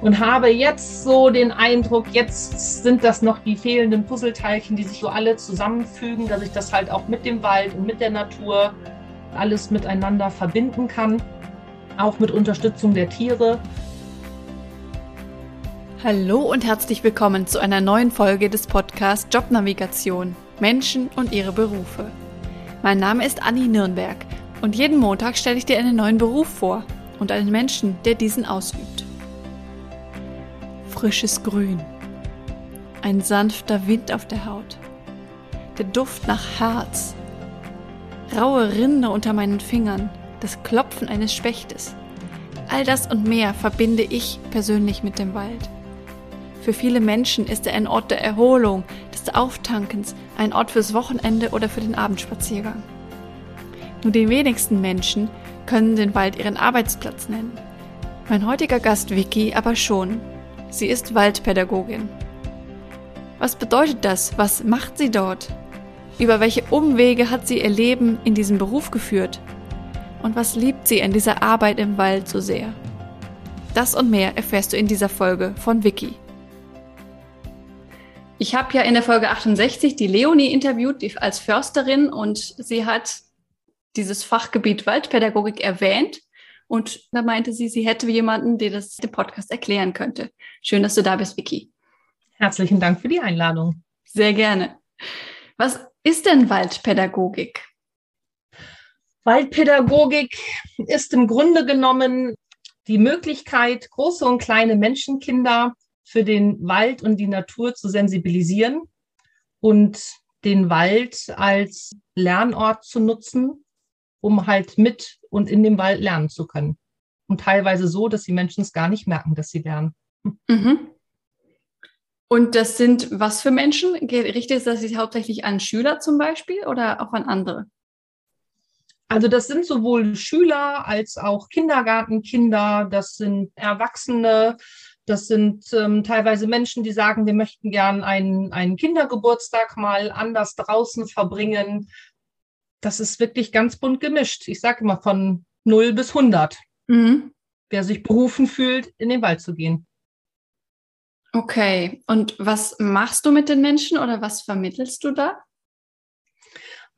und habe jetzt so den Eindruck, jetzt sind das noch die fehlenden Puzzleteilchen, die sich so alle zusammenfügen, dass ich das halt auch mit dem Wald und mit der Natur alles miteinander verbinden kann, auch mit Unterstützung der Tiere. Hallo und herzlich willkommen zu einer neuen Folge des Podcasts Jobnavigation Menschen und ihre Berufe. Mein Name ist Anni Nürnberg und jeden Montag stelle ich dir einen neuen Beruf vor und einen Menschen, der diesen ausübt frisches Grün, ein sanfter Wind auf der Haut, der Duft nach Harz, raue Rinde unter meinen Fingern, das Klopfen eines Spechtes. All das und mehr verbinde ich persönlich mit dem Wald. Für viele Menschen ist er ein Ort der Erholung, des Auftankens, ein Ort fürs Wochenende oder für den Abendspaziergang. Nur die wenigsten Menschen können den Wald ihren Arbeitsplatz nennen. Mein heutiger Gast Vicky aber schon. Sie ist Waldpädagogin. Was bedeutet das? Was macht sie dort? Über welche Umwege hat sie ihr Leben in diesen Beruf geführt? Und was liebt sie an dieser Arbeit im Wald so sehr? Das und mehr erfährst du in dieser Folge von Vicky. Ich habe ja in der Folge 68 die Leonie interviewt die als Försterin und sie hat dieses Fachgebiet Waldpädagogik erwähnt und da meinte sie, sie hätte jemanden, der das dem Podcast erklären könnte. Schön, dass du da bist, Vicky. Herzlichen Dank für die Einladung. Sehr gerne. Was ist denn Waldpädagogik? Waldpädagogik ist im Grunde genommen die Möglichkeit, große und kleine Menschenkinder für den Wald und die Natur zu sensibilisieren und den Wald als Lernort zu nutzen, um halt mit und in dem Wald lernen zu können. Und teilweise so, dass die Menschen es gar nicht merken, dass sie lernen. Mhm. Und das sind was für Menschen? Richtet es sich hauptsächlich an Schüler zum Beispiel oder auch an andere? Also das sind sowohl Schüler als auch Kindergartenkinder, das sind Erwachsene, das sind ähm, teilweise Menschen, die sagen, wir möchten gern einen, einen Kindergeburtstag mal anders draußen verbringen das ist wirklich ganz bunt gemischt. Ich sage immer von 0 bis 100. Mhm. Wer sich berufen fühlt, in den Wald zu gehen. Okay, und was machst du mit den Menschen oder was vermittelst du da?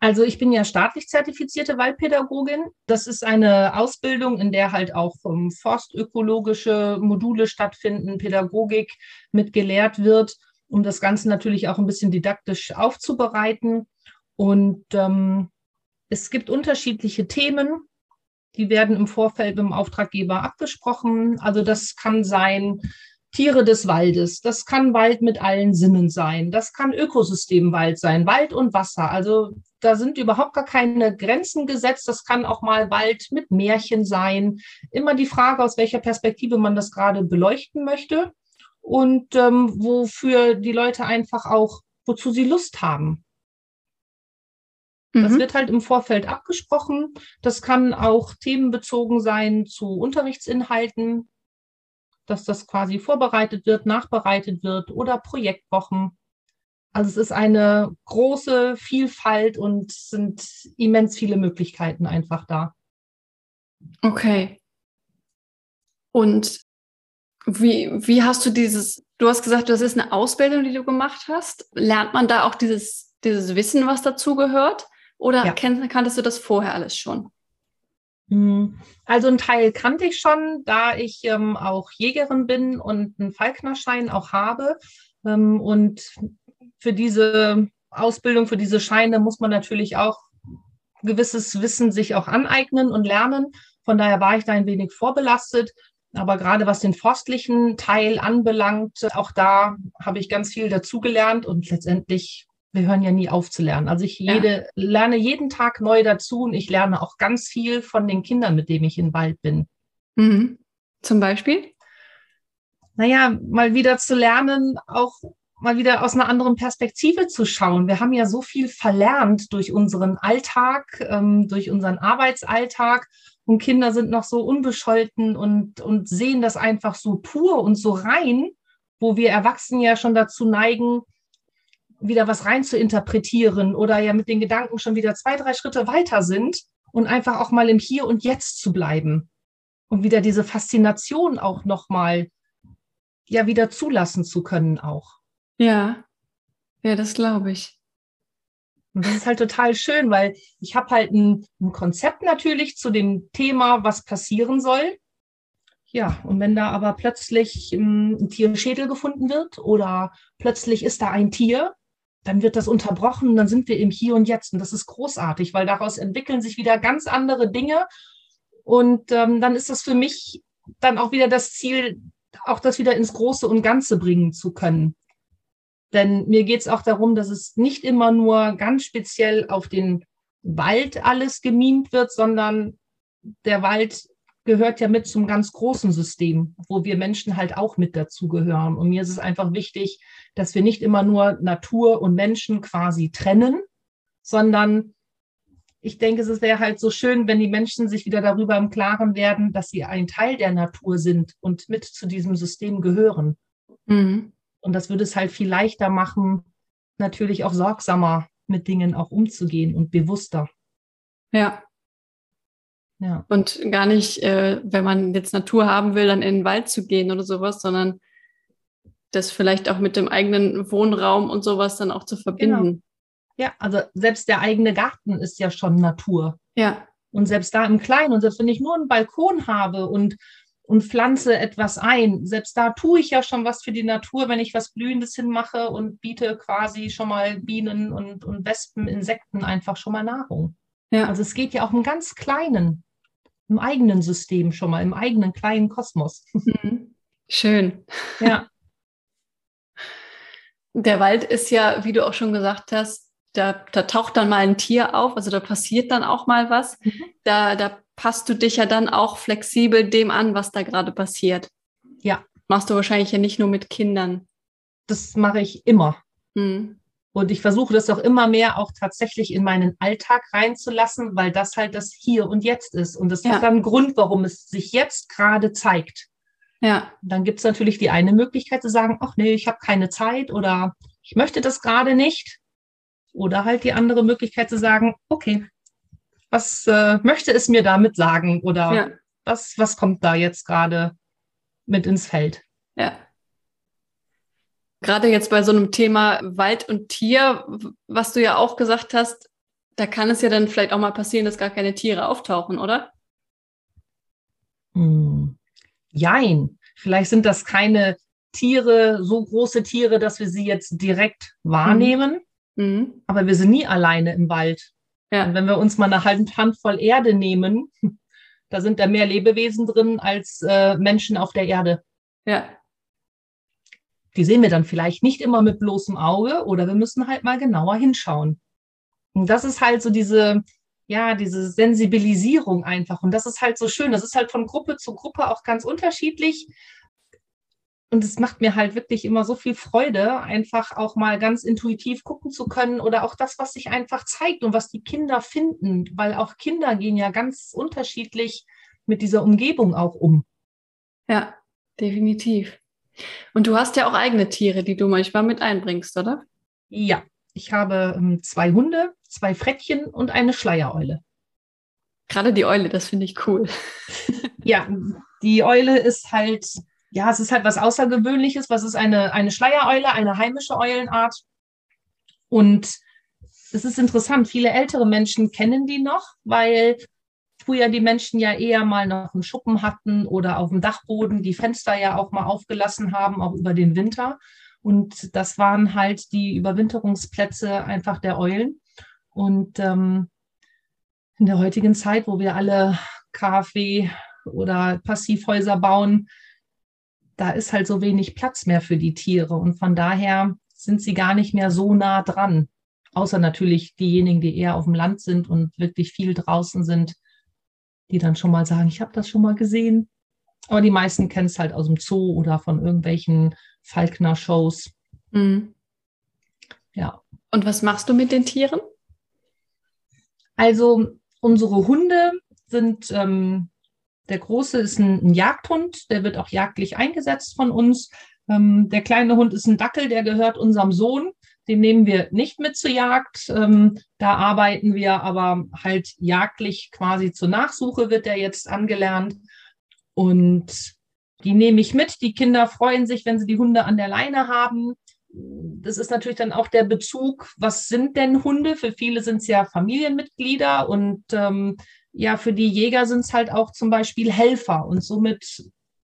Also ich bin ja staatlich zertifizierte Waldpädagogin. Das ist eine Ausbildung, in der halt auch um, forstökologische Module stattfinden, Pädagogik mit gelehrt wird, um das Ganze natürlich auch ein bisschen didaktisch aufzubereiten. Und ähm, es gibt unterschiedliche Themen, die werden im Vorfeld mit dem Auftraggeber abgesprochen. Also das kann sein Tiere des Waldes, das kann Wald mit allen Sinnen sein, das kann Ökosystemwald sein, Wald und Wasser. Also da sind überhaupt gar keine Grenzen gesetzt. Das kann auch mal Wald mit Märchen sein. Immer die Frage, aus welcher Perspektive man das gerade beleuchten möchte und ähm, wofür die Leute einfach auch, wozu sie Lust haben. Das mhm. wird halt im Vorfeld abgesprochen. Das kann auch themenbezogen sein zu Unterrichtsinhalten, dass das quasi vorbereitet wird, nachbereitet wird oder Projektwochen. Also es ist eine große Vielfalt und sind immens viele Möglichkeiten einfach da. Okay. Und wie, wie hast du dieses, du hast gesagt, das ist eine Ausbildung, die du gemacht hast. Lernt man da auch dieses, dieses Wissen, was dazu gehört? Oder ja. kenn, kanntest du das vorher alles schon? Hm, also ein Teil kannte ich schon, da ich ähm, auch Jägerin bin und einen Falknerschein auch habe. Ähm, und für diese Ausbildung, für diese Scheine muss man natürlich auch gewisses Wissen sich auch aneignen und lernen. Von daher war ich da ein wenig vorbelastet. Aber gerade was den forstlichen Teil anbelangt, auch da habe ich ganz viel dazugelernt und letztendlich wir hören ja nie auf zu lernen. Also ich jede, ja. lerne jeden Tag neu dazu und ich lerne auch ganz viel von den Kindern, mit denen ich im Wald bin. Mhm. Zum Beispiel? Naja, mal wieder zu lernen, auch mal wieder aus einer anderen Perspektive zu schauen. Wir haben ja so viel verlernt durch unseren Alltag, ähm, durch unseren Arbeitsalltag. Und Kinder sind noch so unbescholten und, und sehen das einfach so pur und so rein, wo wir Erwachsenen ja schon dazu neigen, wieder was rein zu interpretieren oder ja mit den Gedanken schon wieder zwei, drei Schritte weiter sind und einfach auch mal im Hier und Jetzt zu bleiben und wieder diese Faszination auch nochmal ja wieder zulassen zu können auch. Ja, ja, das glaube ich. Und das ist halt total schön, weil ich habe halt ein, ein, Konzept natürlich zu dem Thema, was passieren soll. Ja, und wenn da aber plötzlich ähm, ein Tierschädel gefunden wird oder plötzlich ist da ein Tier, dann wird das unterbrochen, dann sind wir im Hier und Jetzt. Und das ist großartig, weil daraus entwickeln sich wieder ganz andere Dinge. Und ähm, dann ist das für mich dann auch wieder das Ziel, auch das wieder ins Große und Ganze bringen zu können. Denn mir geht es auch darum, dass es nicht immer nur ganz speziell auf den Wald alles gemimt wird, sondern der Wald gehört ja mit zum ganz großen System, wo wir Menschen halt auch mit dazugehören. Und mir ist es einfach wichtig, dass wir nicht immer nur Natur und Menschen quasi trennen, sondern ich denke, es wäre halt so schön, wenn die Menschen sich wieder darüber im Klaren werden, dass sie ein Teil der Natur sind und mit zu diesem System gehören. Mhm. Und das würde es halt viel leichter machen, natürlich auch sorgsamer mit Dingen auch umzugehen und bewusster. Ja. Ja. Und gar nicht, äh, wenn man jetzt Natur haben will, dann in den Wald zu gehen oder sowas, sondern das vielleicht auch mit dem eigenen Wohnraum und sowas dann auch zu verbinden. Genau. Ja, also selbst der eigene Garten ist ja schon Natur. Ja. Und selbst da im Kleinen, und selbst wenn ich nur einen Balkon habe und, und pflanze etwas ein, selbst da tue ich ja schon was für die Natur, wenn ich was Blühendes hinmache und biete quasi schon mal Bienen und, und Wespen, Insekten einfach schon mal Nahrung. Ja. Also es geht ja auch im ganz Kleinen, im eigenen System schon mal, im eigenen kleinen Kosmos. Mhm. Schön. Ja. Der Wald ist ja, wie du auch schon gesagt hast, da, da taucht dann mal ein Tier auf, also da passiert dann auch mal was. Mhm. Da, da passt du dich ja dann auch flexibel dem an, was da gerade passiert. Ja. Machst du wahrscheinlich ja nicht nur mit Kindern. Das mache ich immer. Mhm. Und ich versuche das auch immer mehr auch tatsächlich in meinen Alltag reinzulassen, weil das halt das Hier und Jetzt ist. Und das ja. ist dann ein Grund, warum es sich jetzt gerade zeigt. Ja. Dann gibt es natürlich die eine Möglichkeit zu sagen, ach nee, ich habe keine Zeit oder ich möchte das gerade nicht. Oder halt die andere Möglichkeit zu sagen, okay, was äh, möchte es mir damit sagen? Oder ja. was, was kommt da jetzt gerade mit ins Feld? Ja. Gerade jetzt bei so einem Thema Wald und Tier, was du ja auch gesagt hast, da kann es ja dann vielleicht auch mal passieren, dass gar keine Tiere auftauchen, oder? Hm. Jein. Vielleicht sind das keine Tiere, so große Tiere, dass wir sie jetzt direkt wahrnehmen. Mhm. Aber wir sind nie alleine im Wald. Ja. Und wenn wir uns mal eine Handvoll Erde nehmen, da sind da mehr Lebewesen drin als äh, Menschen auf der Erde. Ja. Die sehen wir dann vielleicht nicht immer mit bloßem Auge oder wir müssen halt mal genauer hinschauen. Und das ist halt so diese, ja, diese Sensibilisierung einfach. Und das ist halt so schön. Das ist halt von Gruppe zu Gruppe auch ganz unterschiedlich. Und es macht mir halt wirklich immer so viel Freude, einfach auch mal ganz intuitiv gucken zu können oder auch das, was sich einfach zeigt und was die Kinder finden, weil auch Kinder gehen ja ganz unterschiedlich mit dieser Umgebung auch um. Ja, definitiv. Und du hast ja auch eigene Tiere, die du manchmal mit einbringst, oder? Ja, ich habe ähm, zwei Hunde, zwei Frettchen und eine Schleiereule. Gerade die Eule, das finde ich cool. ja, die Eule ist halt ja, es ist halt was Außergewöhnliches. Was ist eine, eine Schleiereule, eine heimische Eulenart? Und es ist interessant, viele ältere Menschen kennen die noch, weil früher die Menschen ja eher mal noch einen Schuppen hatten oder auf dem Dachboden die Fenster ja auch mal aufgelassen haben, auch über den Winter. Und das waren halt die Überwinterungsplätze einfach der Eulen. Und ähm, in der heutigen Zeit, wo wir alle KfW oder Passivhäuser bauen, da ist halt so wenig Platz mehr für die Tiere. Und von daher sind sie gar nicht mehr so nah dran. Außer natürlich diejenigen, die eher auf dem Land sind und wirklich viel draußen sind, die dann schon mal sagen, ich habe das schon mal gesehen. Aber die meisten kennen es halt aus dem Zoo oder von irgendwelchen Falkner-Shows. Mhm. Ja. Und was machst du mit den Tieren? Also unsere Hunde sind ähm, der große ist ein, ein, Jagdhund, der wird auch jagdlich eingesetzt von uns. Ähm, der kleine Hund ist ein Dackel, der gehört unserem Sohn. Den nehmen wir nicht mit zur Jagd. Ähm, da arbeiten wir aber halt jagdlich quasi zur Nachsuche, wird der jetzt angelernt. Und Die nehme ich mit. Die Kinder freuen sich, wenn sie die Hunde an der Leine haben. Das ist natürlich dann auch der Bezug, was sind denn Hunde? Für viele sind es ja Familienmitglieder und ähm, ja, für die Jäger sind es halt auch zum Beispiel Helfer. Und somit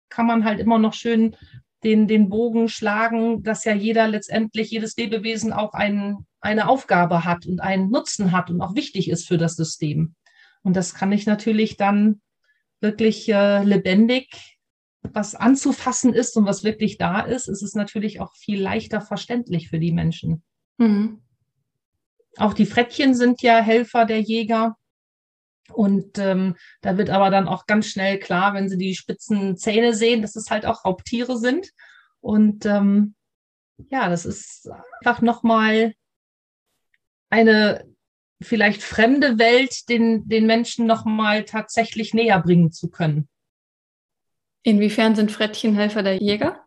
kann man halt immer noch schön den, den Bogen schlagen, dass ja jeder letztendlich, jedes Lebewesen auch ein, eine Aufgabe hat und einen Nutzen hat und auch wichtig ist für das System. Und das kann ich natürlich dann wirklich äh, lebendig, was anzufassen ist und was wirklich da ist, ist es natürlich auch viel leichter verständlich für die Menschen. Mhm. Auch die Frettchen sind ja Helfer der Jäger. Und ähm, da wird aber dann auch ganz schnell klar, wenn sie die spitzen Zähne sehen, dass es halt auch Raubtiere sind. Und ähm, ja, das ist einfach nochmal eine vielleicht fremde Welt den, den Menschen nochmal tatsächlich näher bringen zu können. Inwiefern sind Frettchen Helfer der Jäger?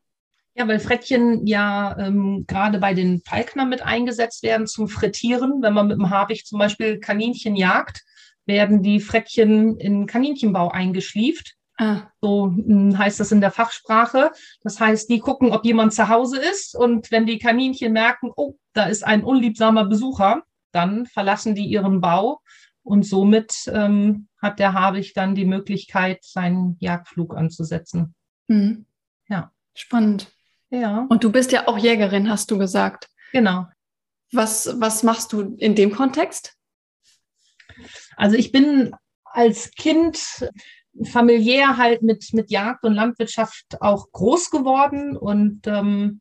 Ja, weil Frettchen ja ähm, gerade bei den Falkner mit eingesetzt werden zum Frittieren. Wenn man mit dem Habicht zum Beispiel Kaninchen jagt, werden die Frettchen in Kaninchenbau eingeschlieft. Ah. So hm, heißt das in der Fachsprache. Das heißt, die gucken, ob jemand zu Hause ist und wenn die Kaninchen merken, oh, da ist ein unliebsamer Besucher, dann verlassen die ihren Bau und somit ähm, hat der Habicht dann die Möglichkeit, seinen Jagdflug anzusetzen. Mhm. Ja. Spannend. Ja. Und du bist ja auch Jägerin, hast du gesagt. Genau. Was, was machst du in dem Kontext? Also ich bin als Kind familiär halt mit, mit Jagd und Landwirtschaft auch groß geworden und ähm,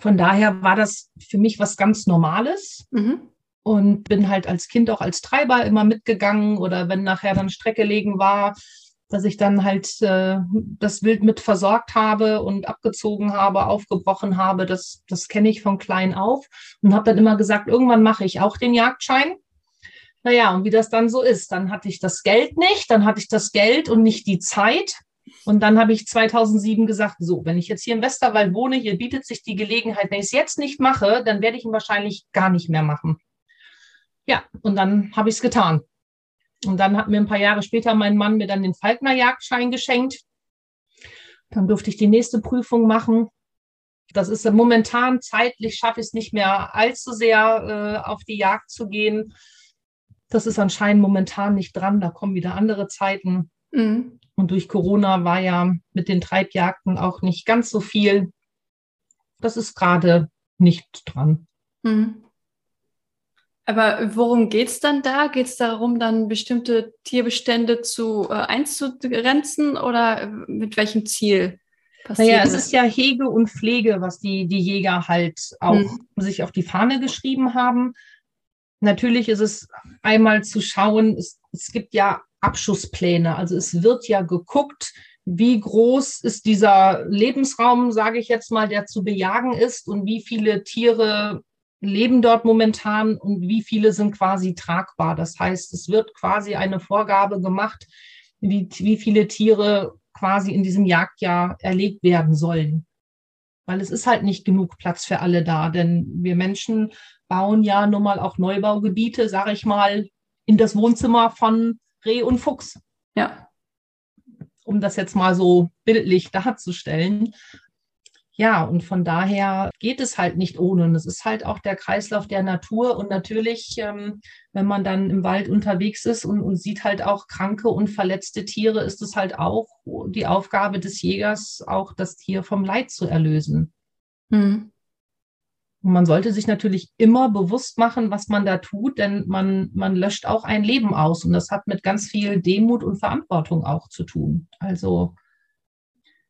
von daher war das für mich was ganz Normales. Mhm. Und bin halt als Kind auch als Treiber immer mitgegangen oder wenn nachher dann Strecke legen war, dass ich dann halt äh, das Wild mit versorgt habe und abgezogen habe, aufgebrochen habe. Das, das kenne ich von klein auf und habe dann immer gesagt, irgendwann mache ich auch den Jagdschein. Naja, und wie das dann so ist, dann hatte ich das Geld nicht, dann hatte ich das Geld und nicht die Zeit. Und dann habe ich 2007 gesagt, so, wenn ich jetzt hier im Westerwald wohne, hier bietet sich die Gelegenheit, wenn ich es jetzt nicht mache, dann werde ich ihn wahrscheinlich gar nicht mehr machen. Ja, und dann habe ich es getan. Und dann hat mir ein paar Jahre später mein Mann mir dann den Falkner-Jagdschein geschenkt. Dann durfte ich die nächste Prüfung machen. Das ist momentan zeitlich, schaffe ich es nicht mehr allzu sehr äh, auf die Jagd zu gehen. Das ist anscheinend momentan nicht dran. Da kommen wieder andere Zeiten. Mhm. Und durch Corona war ja mit den Treibjagden auch nicht ganz so viel. Das ist gerade nicht dran. Mhm. Aber worum geht es dann da? Geht es darum, dann bestimmte Tierbestände zu äh, einzugrenzen oder mit welchem Ziel? Passiert naja, es ist ja Hege und Pflege, was die, die Jäger halt auch hm. sich auf die Fahne geschrieben haben. Natürlich ist es einmal zu schauen, es, es gibt ja Abschusspläne. Also es wird ja geguckt, wie groß ist dieser Lebensraum, sage ich jetzt mal, der zu bejagen ist und wie viele Tiere leben dort momentan und wie viele sind quasi tragbar. Das heißt, es wird quasi eine Vorgabe gemacht, wie, wie viele Tiere quasi in diesem Jagdjahr erlegt werden sollen. Weil es ist halt nicht genug Platz für alle da, denn wir Menschen bauen ja nun mal auch Neubaugebiete, sage ich mal, in das Wohnzimmer von Reh und Fuchs. Ja. Um das jetzt mal so bildlich darzustellen. Ja, und von daher geht es halt nicht ohne. Und es ist halt auch der Kreislauf der Natur. Und natürlich, ähm, wenn man dann im Wald unterwegs ist und, und sieht halt auch kranke und verletzte Tiere, ist es halt auch die Aufgabe des Jägers, auch das Tier vom Leid zu erlösen. Mhm. Und man sollte sich natürlich immer bewusst machen, was man da tut, denn man, man löscht auch ein Leben aus. Und das hat mit ganz viel Demut und Verantwortung auch zu tun. Also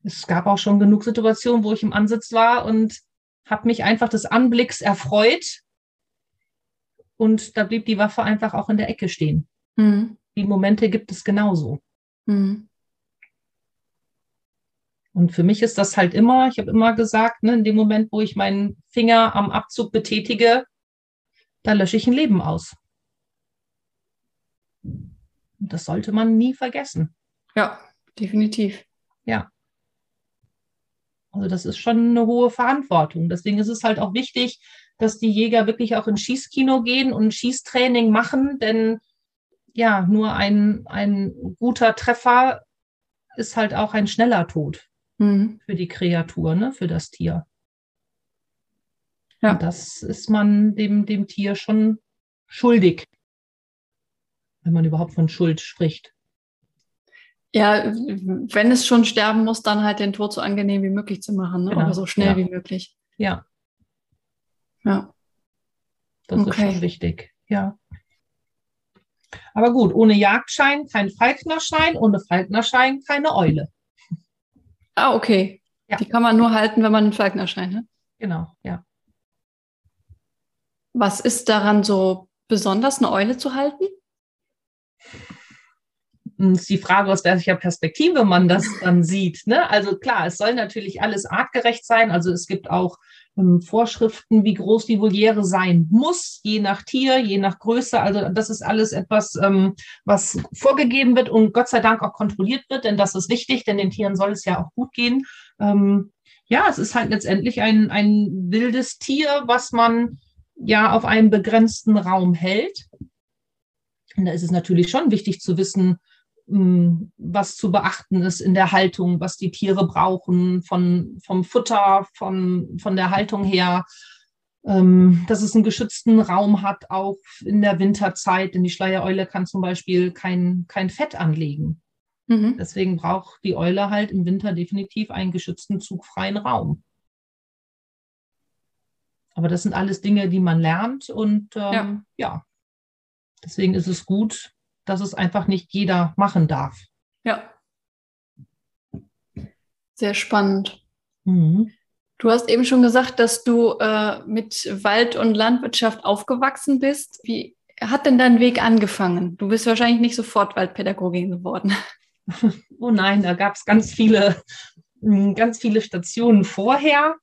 es gab auch schon genug Situationen, wo ich im Ansitz war und habe mich einfach des Anblicks erfreut. Und da blieb die Waffe einfach auch in der Ecke stehen. Mhm. Die Momente gibt es genauso. Mhm. Und für mich ist das halt immer, ich habe immer gesagt, ne, in dem Moment, wo ich meinen Finger am Abzug betätige, da lösche ich ein Leben aus. Und das sollte man nie vergessen. Ja, definitiv. Ja. Also das ist schon eine hohe Verantwortung. Deswegen ist es halt auch wichtig, dass die Jäger wirklich auch ins Schießkino gehen und Schießtraining machen, denn ja, nur ein, ein guter Treffer ist halt auch ein schneller Tod mhm. für die Kreatur, ne, für das Tier. Ja. Und das ist man dem, dem Tier schon schuldig, wenn man überhaupt von Schuld spricht. Ja, wenn es schon sterben muss, dann halt den Tod so angenehm wie möglich zu machen ne? genau. oder so schnell ja. wie möglich. Ja. Ja. Das okay. ist schon wichtig, ja. Aber gut, ohne Jagdschein kein Falknerschein, ohne Falknerschein keine Eule. Ah, okay. Ja. Die kann man nur halten, wenn man einen Falknerschein hat. Genau, ja. Was ist daran so besonders, eine Eule zu halten? Hm, ist die Frage, aus welcher Perspektive man das dann sieht. Ne? Also klar, es soll natürlich alles artgerecht sein. Also es gibt auch ähm, Vorschriften, wie groß die Voliere sein muss, je nach Tier, je nach Größe. Also das ist alles etwas, ähm, was vorgegeben wird und Gott sei Dank auch kontrolliert wird, denn das ist wichtig, denn den Tieren soll es ja auch gut gehen. Ähm, ja, es ist halt letztendlich ein, ein wildes Tier, was man ja auf einem begrenzten Raum hält. Und da ist es natürlich schon wichtig zu wissen, was zu beachten ist in der Haltung, was die Tiere brauchen, von, vom Futter, von, von der Haltung her, ähm, dass es einen geschützten Raum hat, auch in der Winterzeit, denn die Schleiereule kann zum Beispiel kein, kein Fett anlegen. Mhm. Deswegen braucht die Eule halt im Winter definitiv einen geschützten, zugfreien Raum. Aber das sind alles Dinge, die man lernt und ähm, ja. ja. deswegen ist es gut, dass es einfach nicht jeder machen darf. Ja. Sehr spannend. Mhm. Du hast eben schon gesagt, dass du äh, mit Wald und Landwirtschaft aufgewachsen bist. Wie hat denn dein Weg angefangen? Du bist wahrscheinlich nicht sofort Waldpädagogin geworden. Oh nein, da gab es ganz viele, ganz viele Stationen vorher.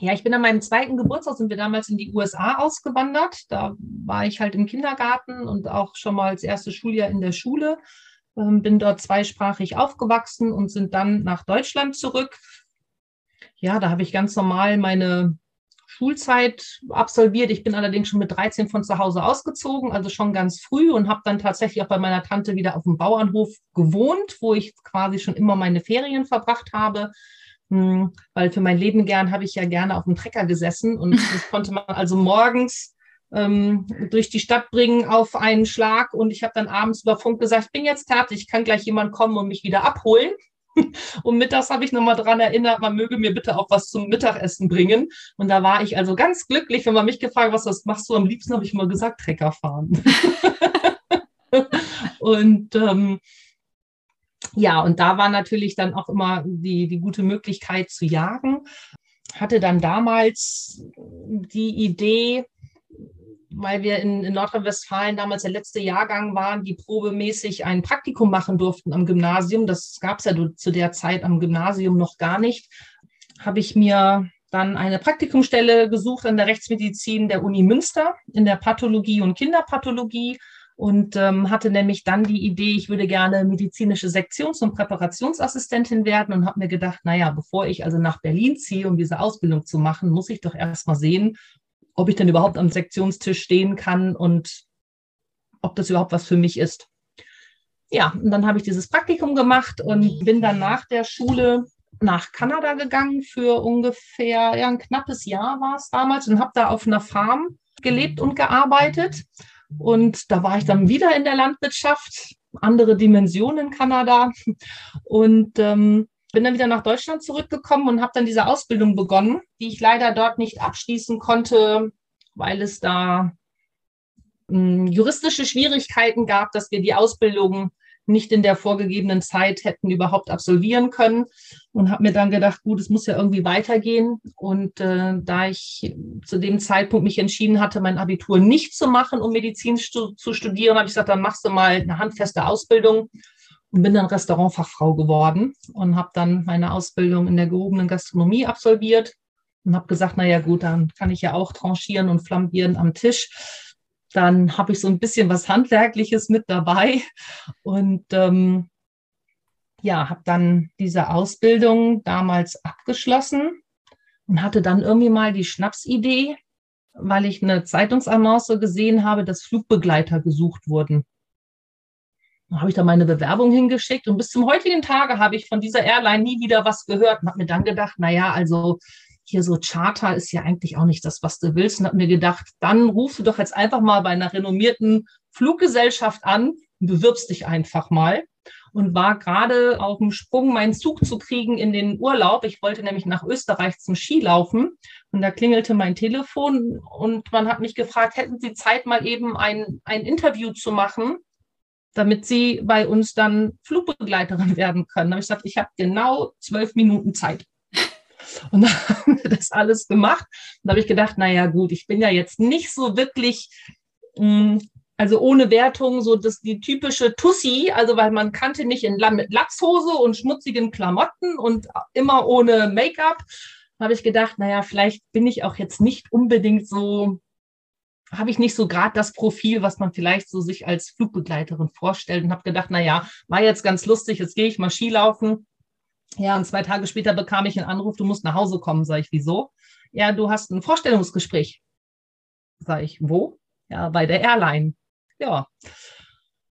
Ja, ich bin an meinem zweiten Geburtstag, sind wir damals in die USA ausgewandert. Da war ich halt im Kindergarten und auch schon mal als erstes Schuljahr in der Schule. Ähm, bin dort zweisprachig aufgewachsen und sind dann nach Deutschland zurück. Ja, da habe ich ganz normal meine Schulzeit absolviert. Ich bin allerdings schon mit 13 von zu Hause ausgezogen, also schon ganz früh und habe dann tatsächlich auch bei meiner Tante wieder auf dem Bauernhof gewohnt, wo ich quasi schon immer meine Ferien verbracht habe. Weil für mein Leben gern habe ich ja gerne auf dem Trecker gesessen und das konnte man also morgens ähm, durch die Stadt bringen auf einen Schlag und ich habe dann abends über Funk gesagt, ich bin jetzt fertig, kann gleich jemand kommen und mich wieder abholen. Und mittags habe ich nochmal daran erinnert, man möge mir bitte auch was zum Mittagessen bringen. Und da war ich also ganz glücklich, wenn man mich gefragt, was das machst du am liebsten, habe ich immer gesagt, Trecker fahren. und ähm, ja, und da war natürlich dann auch immer die, die gute Möglichkeit zu jagen. Hatte dann damals die Idee, weil wir in, in Nordrhein-Westfalen damals der letzte Jahrgang waren, die probemäßig ein Praktikum machen durften am Gymnasium. Das gab es ja zu der Zeit am Gymnasium noch gar nicht. Habe ich mir dann eine Praktikumstelle gesucht an der Rechtsmedizin der Uni Münster in der Pathologie und Kinderpathologie und ähm, hatte nämlich dann die Idee, ich würde gerne medizinische Sektions- und Präparationsassistentin werden und habe mir gedacht, naja, bevor ich also nach Berlin ziehe, um diese Ausbildung zu machen, muss ich doch erst mal sehen, ob ich denn überhaupt am Sektionstisch stehen kann und ob das überhaupt was für mich ist. Ja, und dann habe ich dieses Praktikum gemacht und bin dann nach der Schule nach Kanada gegangen für ungefähr ja, ein knappes Jahr war es damals und habe da auf einer Farm gelebt und gearbeitet und da war ich dann wieder in der Landwirtschaft, andere Dimensionen in Kanada. Und ähm, bin dann wieder nach Deutschland zurückgekommen und habe dann diese Ausbildung begonnen, die ich leider dort nicht abschließen konnte, weil es da hm, juristische Schwierigkeiten gab, dass wir die Ausbildung nicht in der vorgegebenen Zeit hätten überhaupt absolvieren können und habe mir dann gedacht, gut, es muss ja irgendwie weitergehen. Und äh, da ich zu dem Zeitpunkt mich entschieden hatte, mein Abitur nicht zu machen, um Medizin stu zu studieren, habe ich gesagt, dann machst du mal eine handfeste Ausbildung und bin dann Restaurantfachfrau geworden und habe dann meine Ausbildung in der gehobenen Gastronomie absolviert und habe gesagt, na ja gut, dann kann ich ja auch tranchieren und flambieren am Tisch dann habe ich so ein bisschen was Handwerkliches mit dabei und ähm, ja, habe dann diese Ausbildung damals abgeschlossen und hatte dann irgendwie mal die Schnapsidee, weil ich eine Zeitungsannonce gesehen habe, dass Flugbegleiter gesucht wurden. Dann habe ich da meine Bewerbung hingeschickt und bis zum heutigen Tage habe ich von dieser Airline nie wieder was gehört und habe mir dann gedacht, naja, also hier so Charter ist ja eigentlich auch nicht das, was du willst und habe mir gedacht, dann rufst du doch jetzt einfach mal bei einer renommierten Fluggesellschaft an und bewirbst dich einfach mal und war gerade auf dem Sprung, meinen Zug zu kriegen in den Urlaub. Ich wollte nämlich nach Österreich zum Skilaufen und da klingelte mein Telefon und man hat mich gefragt, hätten Sie Zeit, mal eben ein, ein Interview zu machen? damit sie bei uns dann Flugbegleiterin werden können. Da habe ich gesagt, ich habe genau zwölf Minuten Zeit. Und dann haben wir das alles gemacht. Und da habe ich gedacht, naja gut, ich bin ja jetzt nicht so wirklich, mh, hm, also ohne Wertung, so das die typische Tussi, also weil man kannte mich in mit Latzhose und schmutzigen Klamotten und immer ohne Make-up. Habe ich gedacht, naja, vielleicht bin ich auch jetzt nicht unbedingt so habe ich nicht so gerade das Profil, was man vielleicht so sich als Flugbegleiterin vorstellt und habe gedacht, na ja, war jetzt ganz lustig, jetzt gehe ich mal Skilaufen. Ja, und zwei Tage später bekam ich einen Anruf, du musst nach Hause kommen. Sag ich, wieso? Ja, du hast ein Vorstellungsgespräch. Sag ich, wo? Ja, bei der Airline. Ja.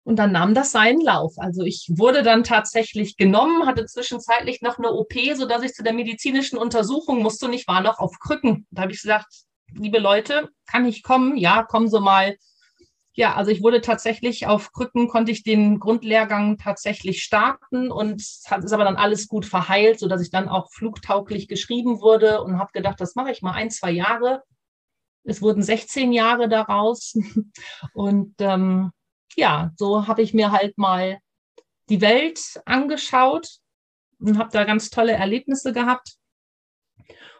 Und dann nahm das seinen Lauf. Also ich wurde dann tatsächlich genommen, hatte zwischenzeitlich noch eine OP, sodass ich zu der medizinischen Untersuchung musste und ich war noch auf Krücken. Da habe ich gesagt, liebe Leute, kann ich kommen? Ja, kommen Sie mal. Ja, also ich wurde tatsächlich auf Krücken, konnte ich den Grundlehrgang tatsächlich starten und es ist aber dann alles gut verheilt, sodass ich dann auch flugtauglich geschrieben wurde und habe gedacht, das mache ich mal ein, zwei Jahre. Es wurden 16 Jahre daraus. Und ähm, ja, so habe ich mir halt mal die Welt angeschaut und habe da ganz tolle Erlebnisse gehabt.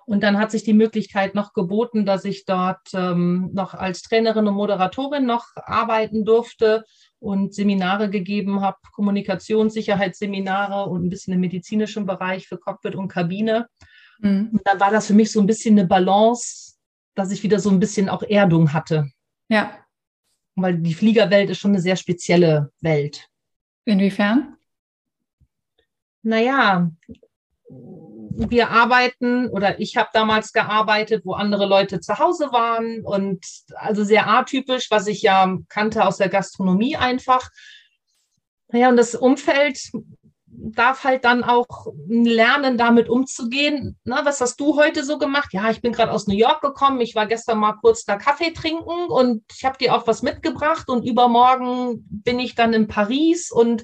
Und dann hat sich die Möglichkeit noch geboten, dass ich dort ähm, noch als Trainerin und Moderatorin noch arbeiten durfte und Seminare gegeben habe, Kommunikationssicherheitsseminare und ein bisschen im medizinischen Bereich für Cockpit und Kabine. Mhm. Und dann war das für mich so ein bisschen eine Balance, dass ich wieder so ein bisschen auch Erdung hatte. Ja. Weil die Fliegerwelt ist schon eine sehr spezielle Welt. Inwiefern? Naja, wir arbeiten oder ich habe damals gearbeitet, wo andere Leute zu Hause waren und also sehr atypisch, was ich ja kannte aus der Gastronomie einfach. Ja, und das Umfeld darf halt dann auch lernen, damit umzugehen. Na, was hast du heute so gemacht? Ja, ich bin gerade aus New York gekommen. Ich war gestern mal kurz da Kaffee trinken und ich habe dir auch was mitgebracht und übermorgen bin ich dann in Paris und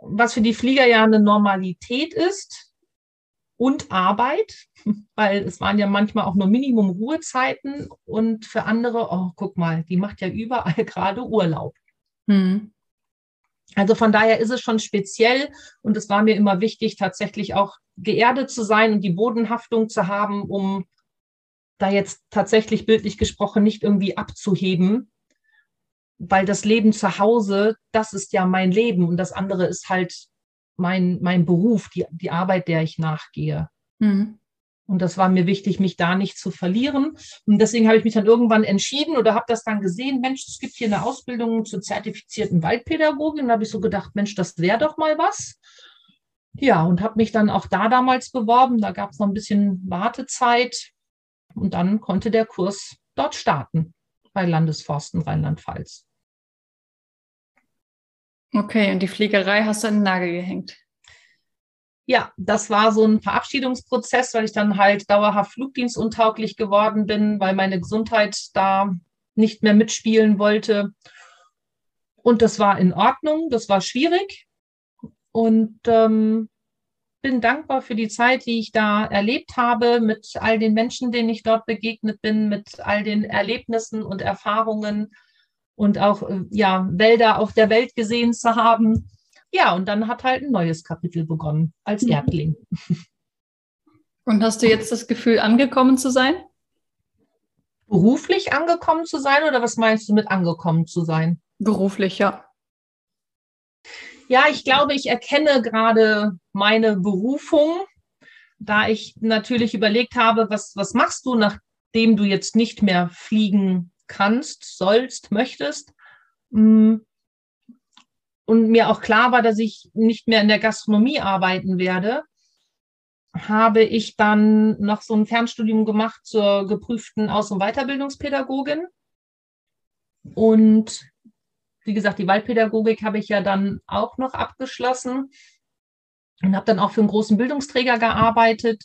was für die Flieger ja eine Normalität ist, und Arbeit, weil es waren ja manchmal auch nur Minimum Ruhezeiten und für andere, oh, guck mal, die macht ja überall gerade Urlaub. Hm. Also von daher ist es schon speziell und es war mir immer wichtig, tatsächlich auch geerdet zu sein und die Bodenhaftung zu haben, um da jetzt tatsächlich bildlich gesprochen nicht irgendwie abzuheben, weil das Leben zu Hause, das ist ja mein Leben und das andere ist halt mein, mein Beruf, die, die Arbeit, der ich nachgehe. Mhm. Und das war mir wichtig, mich da nicht zu verlieren. Und deswegen habe ich mich dann irgendwann entschieden oder habe das dann gesehen, Mensch, es gibt hier eine Ausbildung zur zertifizierten Waldpädagogin. Und da habe ich so gedacht, Mensch, das wäre doch mal was. Ja, und habe mich dann auch da damals beworben. Da gab es noch ein bisschen Wartezeit. Und dann konnte der Kurs dort starten bei Landesforsten Rheinland-Pfalz. Okay, und die Fliegerei hast du an den Nagel gehängt. Ja, das war so ein Verabschiedungsprozess, weil ich dann halt dauerhaft flugdienstuntauglich geworden bin, weil meine Gesundheit da nicht mehr mitspielen wollte. Und das war in Ordnung, das war schwierig. Und ähm, bin dankbar für die Zeit, die ich da erlebt habe, mit all den Menschen, denen ich dort begegnet bin, mit all den Erlebnissen und Erfahrungen und auch äh, ja, Wälder auf der Welt gesehen zu haben. Ja, und dann hat halt ein neues Kapitel begonnen als mhm. Erdling. Und hast du jetzt das Gefühl, angekommen zu sein? Beruflich angekommen zu sein oder was meinst du mit angekommen zu sein? Beruflich, ja. Ja, ich glaube, ich erkenne gerade meine Berufung, da ich natürlich überlegt habe, was, was machst du, nachdem du jetzt nicht mehr fliegen kannst, sollst, möchtest. Mm. Und mir auch klar war, dass ich nicht mehr in der Gastronomie arbeiten werde, habe ich dann noch so ein Fernstudium gemacht zur geprüften Aus- und Weiterbildungspädagogin. Und wie gesagt, die Waldpädagogik habe ich ja dann auch noch abgeschlossen und habe dann auch für einen großen Bildungsträger gearbeitet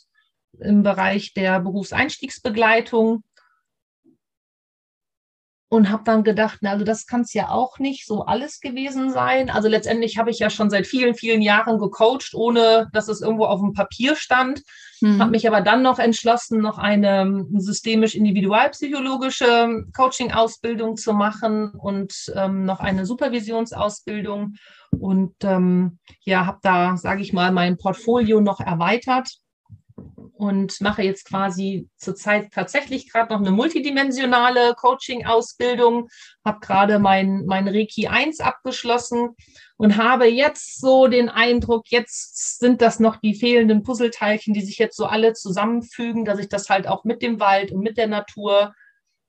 im Bereich der Berufseinstiegsbegleitung und habe dann gedacht, na, also das kann es ja auch nicht so alles gewesen sein. Also letztendlich habe ich ja schon seit vielen, vielen Jahren gecoacht, ohne dass es irgendwo auf dem Papier stand. Mhm. Habe mich aber dann noch entschlossen, noch eine systemisch-individualpsychologische Coaching-Ausbildung zu machen und ähm, noch eine Supervisionsausbildung. Und ähm, ja, habe da, sage ich mal, mein Portfolio noch erweitert und mache jetzt quasi zurzeit tatsächlich gerade noch eine multidimensionale Coaching-Ausbildung, habe gerade mein, mein Reiki 1 abgeschlossen und habe jetzt so den Eindruck, jetzt sind das noch die fehlenden Puzzleteilchen, die sich jetzt so alle zusammenfügen, dass ich das halt auch mit dem Wald und mit der Natur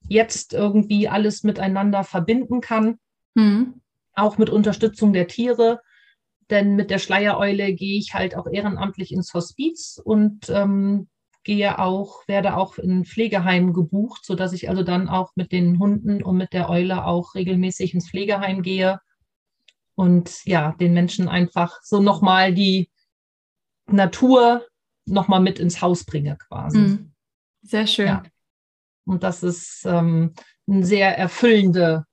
jetzt irgendwie alles miteinander verbinden kann, mhm. auch mit Unterstützung der Tiere denn mit der Schleiereule gehe ich halt auch ehrenamtlich ins Hospiz und ähm, gehe auch, werde auch in Pflegeheimen gebucht, sodass ich also dann auch mit den Hunden und mit der Eule auch regelmäßig ins Pflegeheim gehe und ja, den Menschen einfach so nochmal die Natur nochmal mit ins Haus bringe quasi. Mhm. Sehr schön. Ja. Und das ist ähm, eine sehr erfüllende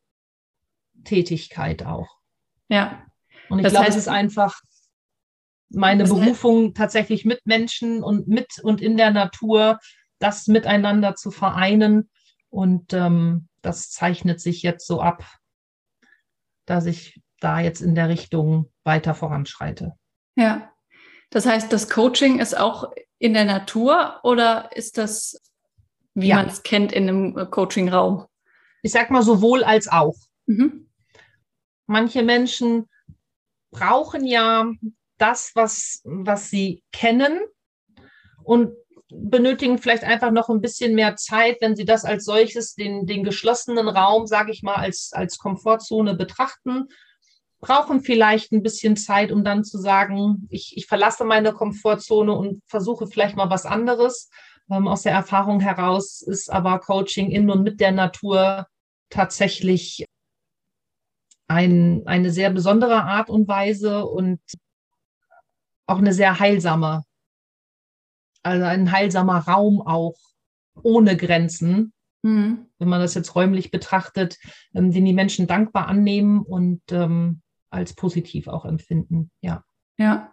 Tätigkeit auch. Ja, und ich glaube, es ist einfach meine Berufung, tatsächlich mit Menschen und mit und in der Natur das miteinander zu vereinen. Und ähm, das zeichnet sich jetzt so ab, dass ich da jetzt in der Richtung weiter voranschreite. Ja. Das heißt, das Coaching ist auch in der Natur oder ist das, wie ja. man es kennt, in einem Coaching-Raum? Ich sag mal sowohl als auch. Mhm. Manche Menschen brauchen ja das, was, was sie kennen und benötigen vielleicht einfach noch ein bisschen mehr Zeit, wenn sie das als solches, den, den geschlossenen Raum, sage ich mal, als, als Komfortzone betrachten, brauchen vielleicht ein bisschen Zeit, um dann zu sagen, ich, ich verlasse meine Komfortzone und versuche vielleicht mal was anderes. Ähm, aus der Erfahrung heraus ist aber Coaching in und mit der Natur tatsächlich ein, eine sehr besondere Art und Weise und auch eine sehr heilsame, also ein heilsamer Raum auch ohne Grenzen, mhm. wenn man das jetzt räumlich betrachtet, ähm, den die Menschen dankbar annehmen und ähm, als positiv auch empfinden. Ja. Ja.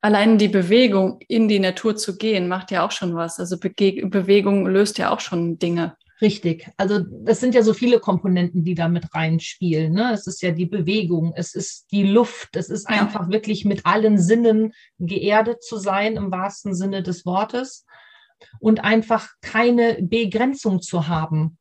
Allein die Bewegung in die Natur zu gehen, macht ja auch schon was. Also Be Bewegung löst ja auch schon Dinge. Richtig. Also das sind ja so viele Komponenten, die da mit reinspielen. Ne? Es ist ja die Bewegung, es ist die Luft, es ist ja. einfach wirklich mit allen Sinnen geerdet zu sein im wahrsten Sinne des Wortes und einfach keine Begrenzung zu haben.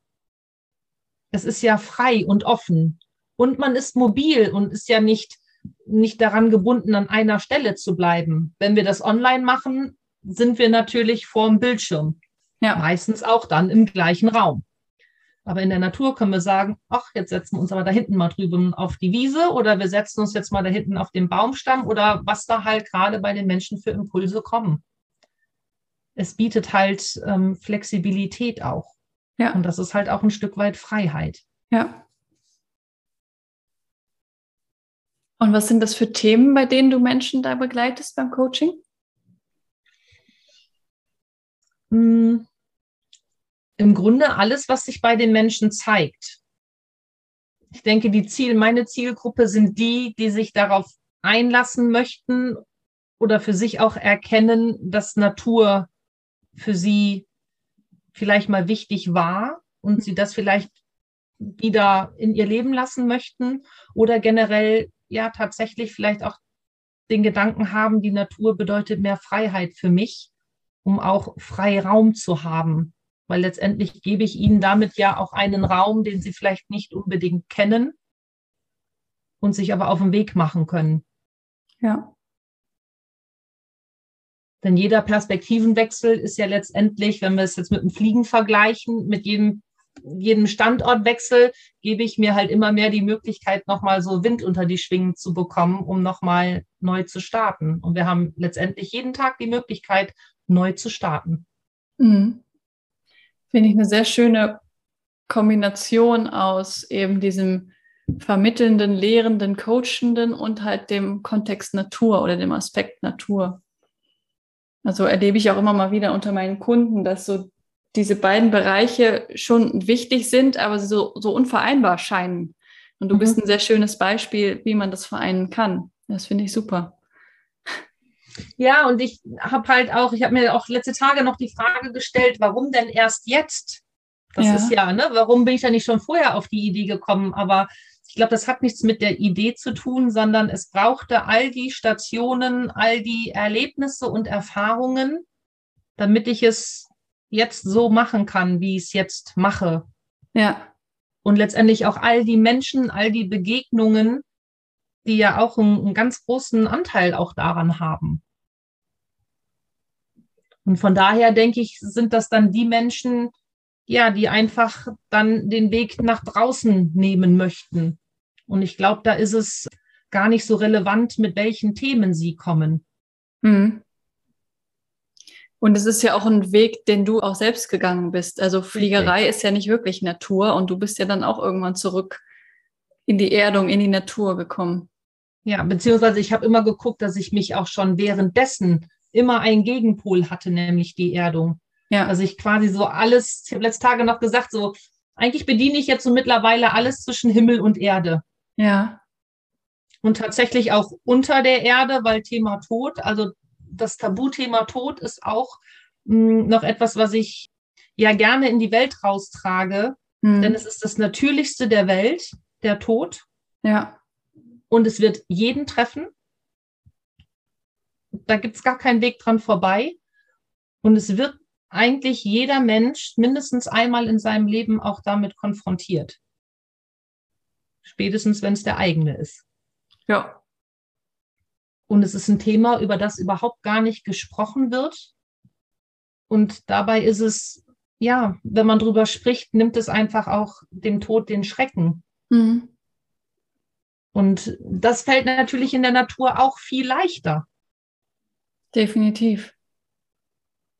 Es ist ja frei und offen und man ist mobil und ist ja nicht nicht daran gebunden, an einer Stelle zu bleiben. Wenn wir das online machen, sind wir natürlich vor dem Bildschirm. Ja. Meistens auch dann im gleichen Raum. Aber in der Natur können wir sagen, ach, jetzt setzen wir uns aber da hinten mal drüben auf die Wiese oder wir setzen uns jetzt mal da hinten auf den Baumstamm oder was da halt gerade bei den Menschen für Impulse kommen. Es bietet halt ähm, Flexibilität auch. Ja. Und das ist halt auch ein Stück weit Freiheit. Ja. Und was sind das für Themen, bei denen du Menschen da begleitest beim Coaching? Hm im Grunde alles, was sich bei den Menschen zeigt. Ich denke, die Ziel, meine Zielgruppe sind die, die sich darauf einlassen möchten oder für sich auch erkennen, dass Natur für sie vielleicht mal wichtig war und sie das vielleicht wieder in ihr Leben lassen möchten oder generell ja tatsächlich vielleicht auch den Gedanken haben, die Natur bedeutet mehr Freiheit für mich, um auch Freiraum zu haben weil letztendlich gebe ich ihnen damit ja auch einen Raum, den sie vielleicht nicht unbedingt kennen und sich aber auf den Weg machen können. Ja. Denn jeder Perspektivenwechsel ist ja letztendlich, wenn wir es jetzt mit dem Fliegen vergleichen, mit jedem, jedem Standortwechsel gebe ich mir halt immer mehr die Möglichkeit, nochmal so Wind unter die Schwingen zu bekommen, um nochmal neu zu starten. Und wir haben letztendlich jeden Tag die Möglichkeit, neu zu starten. Mhm. Finde ich eine sehr schöne Kombination aus eben diesem vermittelnden, lehrenden, coachenden und halt dem Kontext Natur oder dem Aspekt Natur. Also erlebe ich auch immer mal wieder unter meinen Kunden, dass so diese beiden Bereiche schon wichtig sind, aber so, so unvereinbar scheinen. Und du mhm. bist ein sehr schönes Beispiel, wie man das vereinen kann. Das finde ich super. Ja, und ich habe halt auch, ich habe mir auch letzte Tage noch die Frage gestellt, warum denn erst jetzt? Das ja. ist ja, ne, warum bin ich da nicht schon vorher auf die Idee gekommen? Aber ich glaube, das hat nichts mit der Idee zu tun, sondern es brauchte all die Stationen, all die Erlebnisse und Erfahrungen, damit ich es jetzt so machen kann, wie ich es jetzt mache. Ja. Und letztendlich auch all die Menschen, all die Begegnungen, die ja auch einen, einen ganz großen Anteil auch daran haben. Und von daher denke ich, sind das dann die Menschen, ja, die einfach dann den Weg nach draußen nehmen möchten. Und ich glaube, da ist es gar nicht so relevant, mit welchen Themen sie kommen. Mhm. Und es ist ja auch ein Weg, den du auch selbst gegangen bist. Also Fliegerei Richtig. ist ja nicht wirklich Natur und du bist ja dann auch irgendwann zurück in die Erdung, in die Natur gekommen. Ja, beziehungsweise ich habe immer geguckt, dass ich mich auch schon währenddessen immer einen Gegenpol hatte, nämlich die Erdung. Ja. Also ich quasi so alles, ich habe letzte Tage noch gesagt, so eigentlich bediene ich jetzt so mittlerweile alles zwischen Himmel und Erde. Ja. Und tatsächlich auch unter der Erde, weil Thema Tod, also das Tabuthema Tod ist auch mh, hm, noch etwas, was ich ja gerne in die Welt raustrage, mhm. denn es ist das Natürlichste der Welt, der Tod. Ja. Und es wird jeden treffen. Da gibt es gar keinen Weg dran vorbei. Und es wird eigentlich jeder Mensch mindestens einmal in seinem Leben auch damit konfrontiert. Spätestens, wenn es der eigene ist. Ja. Und es ist ein Thema, über das überhaupt gar nicht gesprochen wird. Und dabei ist es, ja, wenn man drüber spricht, nimmt es einfach auch dem Tod den Schrecken. Mhm. Und das fällt natürlich in der Natur auch viel leichter. Definitiv.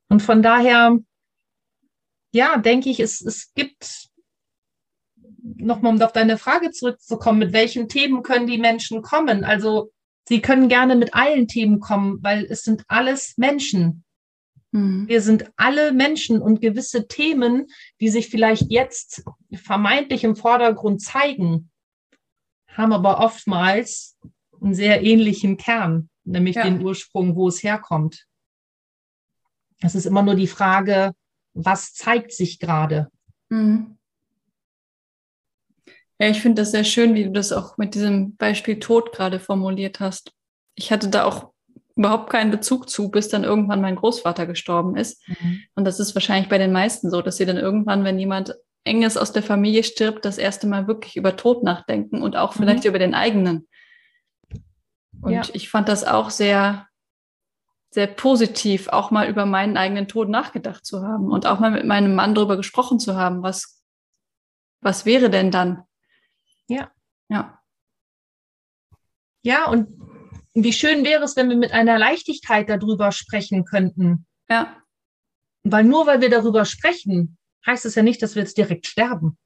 Und von daher, ja, denke ich, es, es gibt, nochmal um auf deine Frage zurückzukommen, mit welchen Themen können die Menschen kommen? Also sie können gerne mit allen Themen kommen, weil es sind alles Menschen. Mhm. Wir sind alle Menschen und gewisse Themen, die sich vielleicht jetzt vermeintlich im Vordergrund zeigen, haben aber oftmals einen sehr ähnlichen Kern, nämlich ja. den Ursprung, wo es herkommt. Es ist immer nur die Frage, was zeigt sich gerade? Mhm. Ja, ich finde das sehr schön, wie du das auch mit diesem Beispiel Tod gerade formuliert hast. Ich hatte da auch überhaupt keinen Bezug zu, bis dann irgendwann mein Großvater gestorben ist. Mhm. Und das ist wahrscheinlich bei den meisten so, dass sie dann irgendwann, wenn jemand Enges aus der Familie stirbt, das erste Mal wirklich über Tod nachdenken und auch vielleicht mhm. über den eigenen. Und ja. ich fand das auch sehr sehr positiv, auch mal über meinen eigenen Tod nachgedacht zu haben und auch mal mit meinem Mann darüber gesprochen zu haben, was, was wäre denn dann? Ja. Ja. Ja, und wie schön wäre es, wenn wir mit einer Leichtigkeit darüber sprechen könnten. Ja. Weil nur weil wir darüber sprechen, heißt es ja nicht, dass wir jetzt direkt sterben.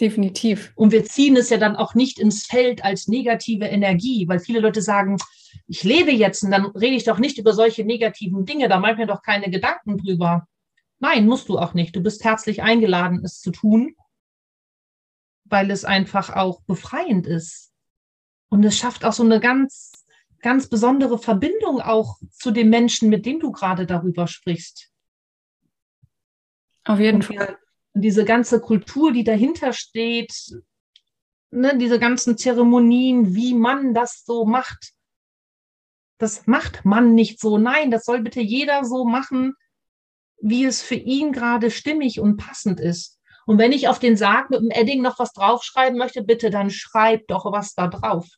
Definitiv. Und wir ziehen es ja dann auch nicht ins Feld als negative Energie, weil viele Leute sagen, ich lebe jetzt und dann rede ich doch nicht über solche negativen Dinge, da mache ich mir doch keine Gedanken drüber. Nein, musst du auch nicht. Du bist herzlich eingeladen, es zu tun, weil es einfach auch befreiend ist. Und es schafft auch so eine ganz, ganz besondere Verbindung auch zu dem Menschen, mit dem du gerade darüber sprichst. Auf jeden und Fall diese ganze Kultur, die dahinter steht, ne, diese ganzen Zeremonien, wie man das so macht, das macht man nicht so. Nein, das soll bitte jeder so machen, wie es für ihn gerade stimmig und passend ist. Und wenn ich auf den Sarg mit dem Edding noch was draufschreiben möchte, bitte dann schreib doch was da drauf.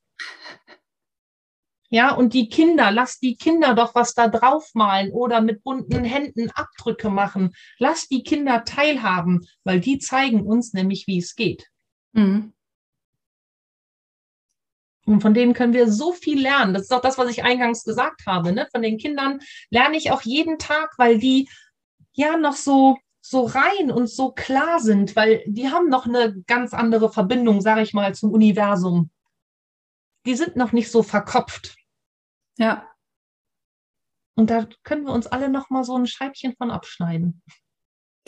Ja, und die Kinder, lass die Kinder doch was da draufmalen oder mit bunten Händen Abdrücke machen. Lass die Kinder teilhaben, weil die zeigen uns nämlich, wie es geht. Mhm. Und von denen können wir so viel lernen. Das ist auch das, was ich eingangs gesagt habe. Ne? Von den Kindern lerne ich auch jeden Tag, weil die ja noch so so rein und so klar sind, weil die haben noch eine ganz andere Verbindung, sage ich mal, zum Universum. Die sind noch nicht so verkopft. Ja. Und da können wir uns alle noch mal so ein Scheibchen von abschneiden.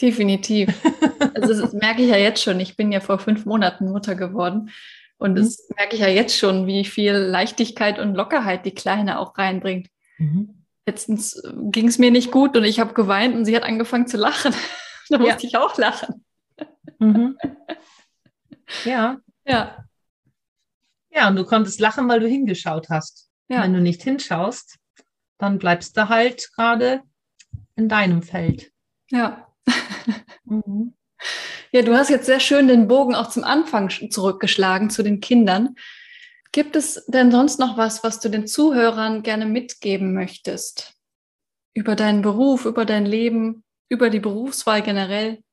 Definitiv. Also das merke ich ja jetzt schon. Ich bin ja vor fünf Monaten Mutter geworden. Und mhm. das merke ich ja jetzt schon, wie viel Leichtigkeit und Lockerheit die Kleine auch reinbringt. Mhm. Letztens ging es mir nicht gut und ich habe geweint und sie hat angefangen zu lachen. da musste ja. ich auch lachen. Mhm. Ja. Ja. Ja, und du konntest lachen, weil du hingeschaut hast. Ja. Wenn du nicht hinschaust, dann bleibst du halt gerade in deinem Feld. Ja. mhm. Ja, du hast jetzt sehr schön den Bogen auch zum Anfang zurückgeschlagen zu den Kindern. Gibt es denn sonst noch was, was du den Zuhörern gerne mitgeben möchtest? Über deinen Beruf, über dein Leben, über die Berufswahl generell?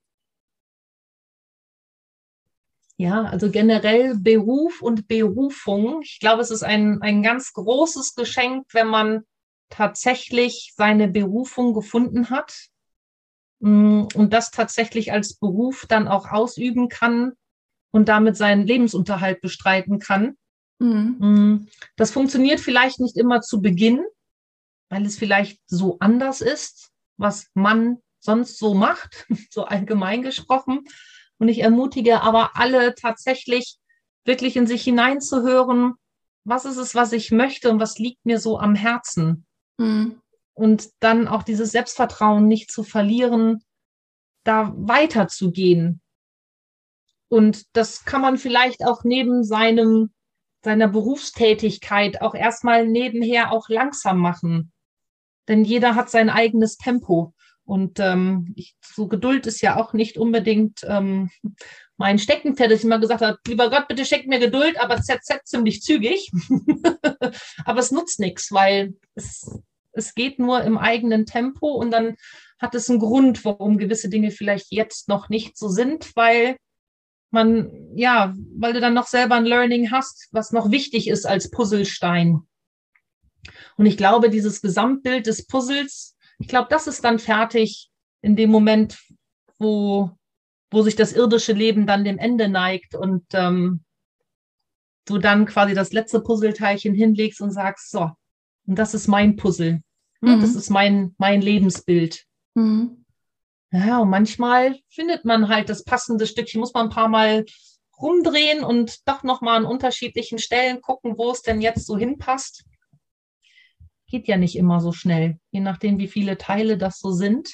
Ja, also generell Beruf und Berufung. Ich glaube, es ist ein, ein ganz großes Geschenk, wenn man tatsächlich seine Berufung gefunden hat mm, und das tatsächlich als Beruf dann auch ausüben kann und damit seinen Lebensunterhalt bestreiten kann. Mhm. Mm, das funktioniert vielleicht nicht immer zu Beginn, weil es vielleicht so anders ist, was man sonst so macht, so allgemein gesprochen. Und ich ermutige aber alle tatsächlich wirklich in sich hineinzuhören, was ist es, was ich möchte und was liegt mir so am Herzen. Mhm. Und dann auch dieses Selbstvertrauen nicht zu verlieren, da weiterzugehen. Und das kann man vielleicht auch neben seinem, seiner Berufstätigkeit auch erstmal nebenher auch langsam machen. Denn jeder hat sein eigenes Tempo. Und ähm, ich, so Geduld ist ja auch nicht unbedingt ähm, mein Steckenpferd, dass ich immer gesagt habe, lieber Gott, bitte schenk mir Geduld, aber ZZ ziemlich zügig. aber es nutzt nichts, weil es, es geht nur im eigenen Tempo und dann hat es einen Grund, warum gewisse Dinge vielleicht jetzt noch nicht so sind, weil man, ja, weil du dann noch selber ein Learning hast, was noch wichtig ist als Puzzlestein. Und ich glaube, dieses Gesamtbild des Puzzles ich glaube, das ist dann fertig in dem Moment, wo, wo sich das irdische Leben dann dem Ende neigt und ähm, du dann quasi das letzte Puzzleteilchen hinlegst und sagst, so, und das ist mein Puzzle. Mhm. Das ist mein, mein Lebensbild. Mhm. Ja, und manchmal findet man halt das passende Stückchen, muss man ein paar Mal rumdrehen und doch nochmal an unterschiedlichen Stellen gucken, wo es denn jetzt so hinpasst geht ja nicht immer so schnell, je nachdem, wie viele Teile das so sind.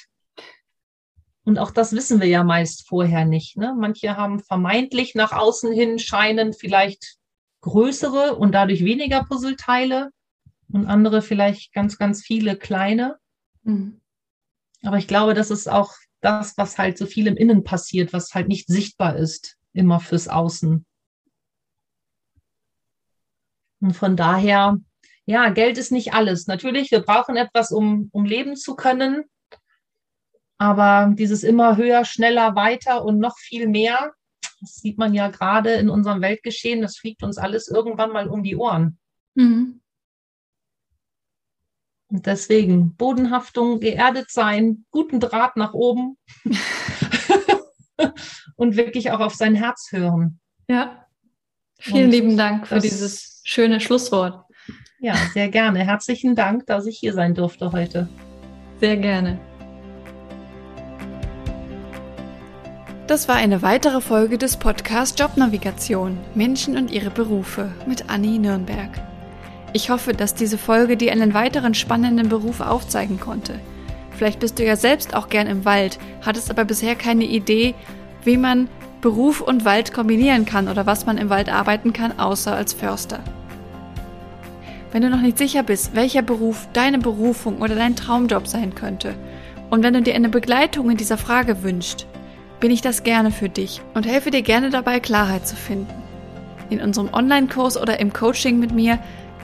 Und auch das wissen wir ja meist vorher nicht. Ne? Manche haben vermeintlich nach außen hin scheinen vielleicht größere und dadurch weniger Puzzleteile und andere vielleicht ganz, ganz viele kleine. Mhm. Aber ich glaube, das ist auch das, was halt so viel im Innen passiert, was halt nicht sichtbar ist, immer fürs Außen. Und von daher ja, Geld ist nicht alles. Natürlich, wir brauchen etwas, um, um leben zu können. Aber dieses immer höher, schneller, weiter und noch viel mehr, das sieht man ja gerade in unserem Weltgeschehen, das fliegt uns alles irgendwann mal um die Ohren. Mhm. Und deswegen Bodenhaftung, geerdet sein, guten Draht nach oben und wirklich auch auf sein Herz hören. Ja. Vielen und lieben Dank für dieses schöne Schlusswort. Ja, sehr gerne. Herzlichen Dank, dass ich hier sein durfte heute. Sehr gerne. Das war eine weitere Folge des Podcasts Jobnavigation Menschen und ihre Berufe mit Anni Nürnberg. Ich hoffe, dass diese Folge dir einen weiteren spannenden Beruf aufzeigen konnte. Vielleicht bist du ja selbst auch gern im Wald, hattest aber bisher keine Idee, wie man Beruf und Wald kombinieren kann oder was man im Wald arbeiten kann, außer als Förster. Wenn du noch nicht sicher bist, welcher Beruf deine Berufung oder dein Traumjob sein könnte und wenn du dir eine Begleitung in dieser Frage wünschst, bin ich das gerne für dich und helfe dir gerne dabei, Klarheit zu finden. In unserem Online-Kurs oder im Coaching mit mir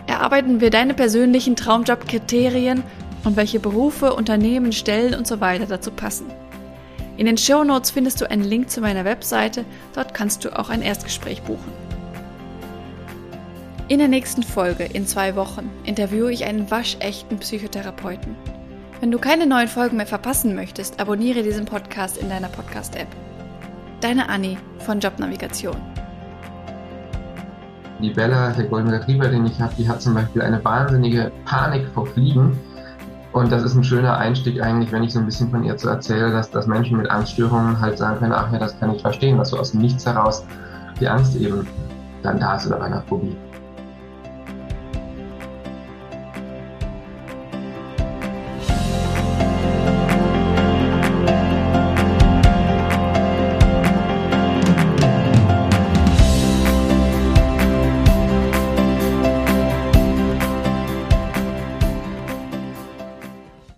erarbeiten wir deine persönlichen Traumjob-Kriterien und welche Berufe, Unternehmen, Stellen und so weiter dazu passen. In den Show Notes findest du einen Link zu meiner Webseite, dort kannst du auch ein Erstgespräch buchen. In der nächsten Folge in zwei Wochen interviewe ich einen waschechten Psychotherapeuten. Wenn du keine neuen Folgen mehr verpassen möchtest, abonniere diesen Podcast in deiner Podcast-App. Deine Anni von Jobnavigation. Die Bella, der Golden Retriever, den ich habe, die hat zum Beispiel eine wahnsinnige Panik vor Fliegen. Und das ist ein schöner Einstieg eigentlich, wenn ich so ein bisschen von ihr zu erzähle, dass, dass Menschen mit Angststörungen halt sagen können, ach ja, das kann ich verstehen, dass so aus dem Nichts heraus die Angst eben dann da ist oder bei einer Phobie.